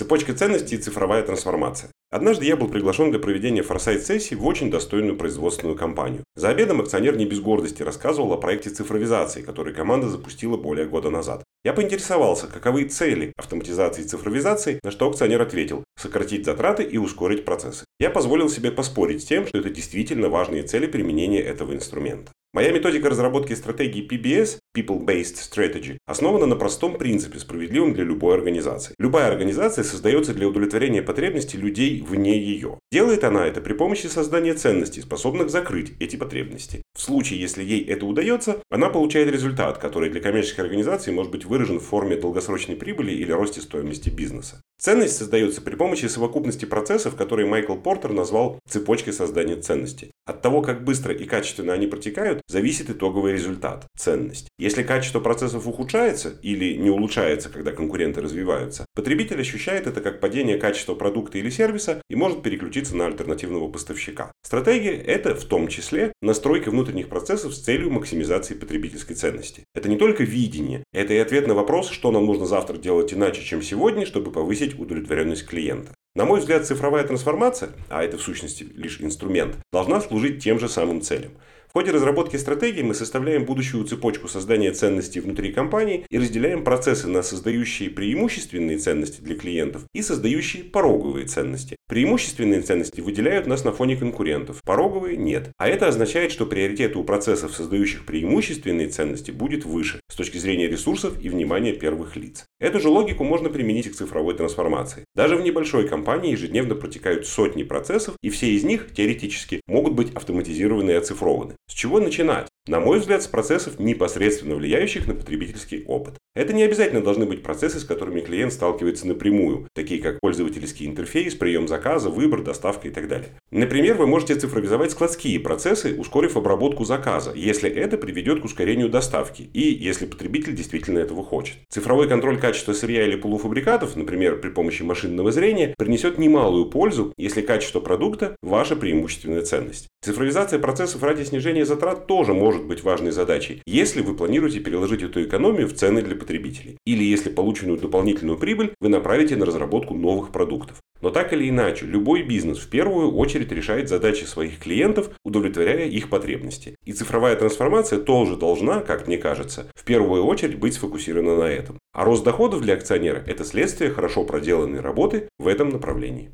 Цепочка ценностей и цифровая трансформация. Однажды я был приглашен для проведения форсайт-сессии в очень достойную производственную компанию. За обедом акционер не без гордости рассказывал о проекте цифровизации, который команда запустила более года назад. Я поинтересовался, каковы цели автоматизации и цифровизации, на что акционер ответил – сократить затраты и ускорить процессы. Я позволил себе поспорить с тем, что это действительно важные цели применения этого инструмента. Моя методика разработки стратегии PBS, People-Based Strategy, основана на простом принципе, справедливом для любой организации. Любая организация создается для удовлетворения потребностей людей вне ее. Делает она это при помощи создания ценностей, способных закрыть эти потребности. В случае, если ей это удается, она получает результат, который для коммерческой организации может быть выражен в форме долгосрочной прибыли или росте стоимости бизнеса. Ценность создается при помощи совокупности процессов, которые Майкл Портер назвал цепочкой создания ценности. От того, как быстро и качественно они протекают, зависит итоговый результат – ценность. Если качество процессов ухудшается или не улучшается, когда конкуренты развиваются, потребитель ощущает это как падение качества продукта или сервиса и может переключиться на альтернативного поставщика. Стратегия – это в том числе настройка внутренних процессов с целью максимизации потребительской ценности. Это не только видение, это и ответ на вопрос, что нам нужно завтра делать иначе, чем сегодня, чтобы повысить удовлетворенность клиента. На мой взгляд, цифровая трансформация, а это в сущности лишь инструмент, должна служить тем же самым целям. В ходе разработки стратегии мы составляем будущую цепочку создания ценностей внутри компании и разделяем процессы на создающие преимущественные ценности для клиентов и создающие пороговые ценности. Преимущественные ценности выделяют нас на фоне конкурентов, пороговые – нет. А это означает, что приоритет у процессов, создающих преимущественные ценности, будет выше с точки зрения ресурсов и внимания первых лиц. Эту же логику можно применить и к цифровой трансформации. Даже в небольшой компании ежедневно протекают сотни процессов, и все из них, теоретически, могут быть автоматизированы и оцифрованы. С чего начинать? На мой взгляд, с процессов, непосредственно влияющих на потребительский опыт. Это не обязательно должны быть процессы, с которыми клиент сталкивается напрямую, такие как пользовательский интерфейс, прием заказа, выбор, доставка и так далее. Например, вы можете цифровизовать складские процессы, ускорив обработку заказа, если это приведет к ускорению доставки и если потребитель действительно этого хочет. Цифровой контроль качества сырья или полуфабрикатов, например, при помощи машинного зрения, принесет немалую пользу, если качество продукта – ваша преимущественная ценность. Цифровизация процессов ради снижения затрат тоже может быть важной задачей, если вы планируете переложить эту экономию в цены для потребителей. Или если полученную дополнительную прибыль вы направите на разработку новых продуктов. Но так или иначе, любой бизнес в первую очередь решает задачи своих клиентов, удовлетворяя их потребности. И цифровая трансформация тоже должна, как мне кажется, в первую очередь быть сфокусирована на этом. А рост доходов для акционера – это следствие хорошо проделанной работы в этом направлении.